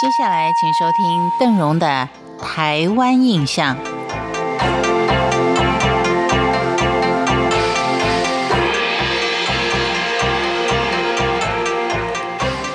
接下来，请收听邓荣的《台湾印象》。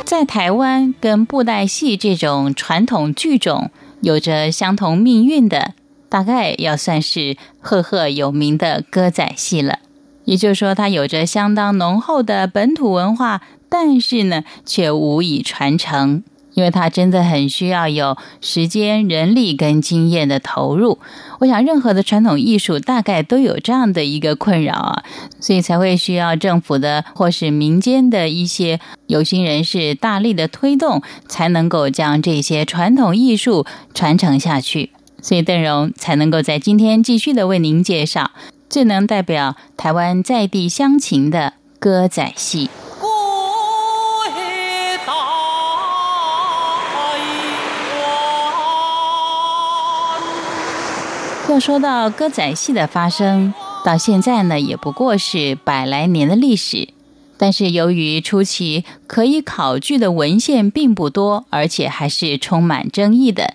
在台湾，跟布袋戏这种传统剧种有着相同命运的，大概要算是赫赫有名的歌仔戏了。也就是说，它有着相当浓厚的本土文化，但是呢，却无以传承。因为它真的很需要有时间、人力跟经验的投入。我想，任何的传统艺术大概都有这样的一个困扰啊，所以才会需要政府的或是民间的一些有心人士大力的推动，才能够将这些传统艺术传承下去。所以，邓荣才能够在今天继续的为您介绍最能代表台湾在地乡情的歌仔戏。要说到歌仔戏的发生，到现在呢，也不过是百来年的历史。但是由于初期可以考据的文献并不多，而且还是充满争议的，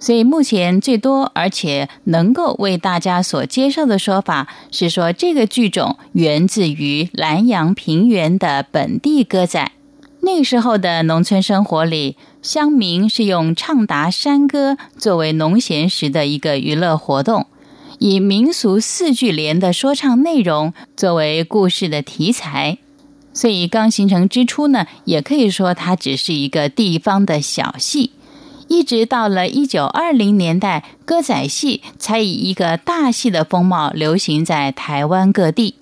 所以目前最多而且能够为大家所接受的说法是说，这个剧种源自于南阳平原的本地歌仔。那时候的农村生活里。乡民是用唱答山歌作为农闲时的一个娱乐活动，以民俗四句联的说唱内容作为故事的题材，所以刚形成之初呢，也可以说它只是一个地方的小戏。一直到了一九二零年代，歌仔戏才以一个大戏的风貌流行在台湾各地。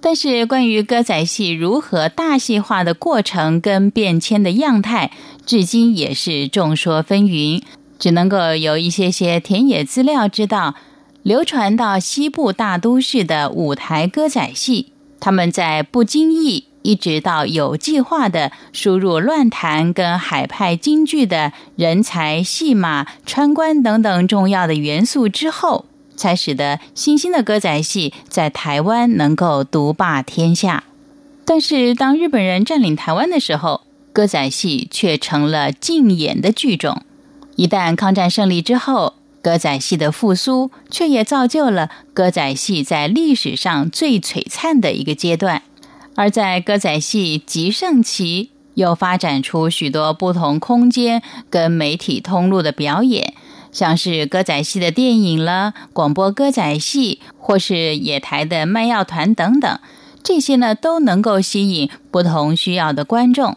但是，关于歌仔戏如何大戏化的过程跟变迁的样态，至今也是众说纷纭。只能够有一些些田野资料知道，流传到西部大都市的舞台歌仔戏，他们在不经意一直到有计划的输入乱弹跟海派京剧的人才、戏码、穿关等等重要的元素之后。才使得新兴的歌仔戏在台湾能够独霸天下。但是，当日本人占领台湾的时候，歌仔戏却成了禁演的剧种。一旦抗战胜利之后，歌仔戏的复苏，却也造就了歌仔戏在历史上最璀璨的一个阶段。而在歌仔戏极盛期，又发展出许多不同空间跟媒体通路的表演。像是歌仔戏的电影了，广播歌仔戏，或是野台的卖药团等等，这些呢都能够吸引不同需要的观众。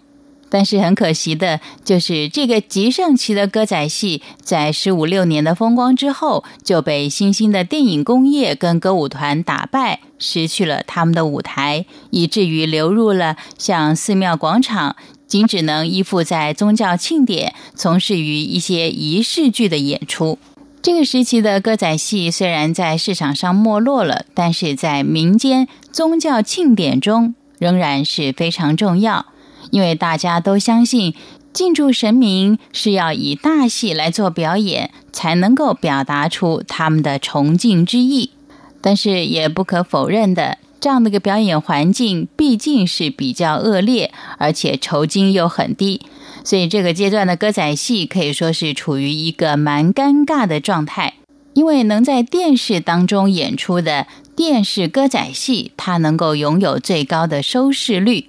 但是很可惜的就是，这个极盛期的歌仔戏，在十五六年的风光之后，就被新兴的电影工业跟歌舞团打败，失去了他们的舞台，以至于流入了像寺庙广场。仅只能依附在宗教庆典，从事于一些仪式剧的演出。这个时期的歌仔戏虽然在市场上没落了，但是在民间宗教庆典中仍然是非常重要，因为大家都相信敬祝神明是要以大戏来做表演，才能够表达出他们的崇敬之意。但是也不可否认的。这样的一个表演环境毕竟是比较恶劣，而且酬金又很低，所以这个阶段的歌仔戏可以说是处于一个蛮尴尬的状态。因为能在电视当中演出的电视歌仔戏，它能够拥有最高的收视率，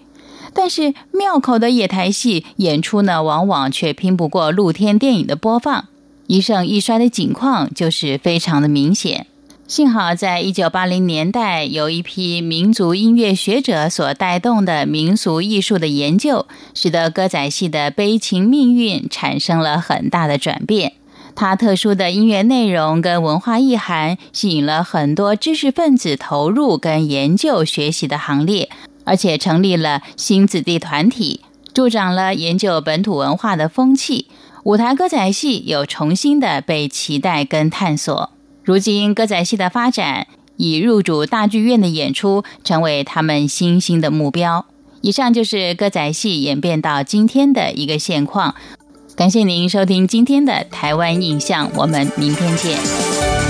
但是庙口的野台戏演出呢，往往却拼不过露天电影的播放，一盛一衰的景况就是非常的明显。幸好，在一九八零年代，有一批民族音乐学者所带动的民俗艺术的研究，使得歌仔戏的悲情命运产生了很大的转变。它特殊的音乐内容跟文化意涵，吸引了很多知识分子投入跟研究学习的行列，而且成立了新子弟团体，助长了研究本土文化的风气。舞台歌仔戏有重新的被期待跟探索。如今，歌仔戏的发展以入主大剧院的演出成为他们新兴的目标。以上就是歌仔戏演变到今天的一个现况。感谢您收听今天的台湾印象，我们明天见。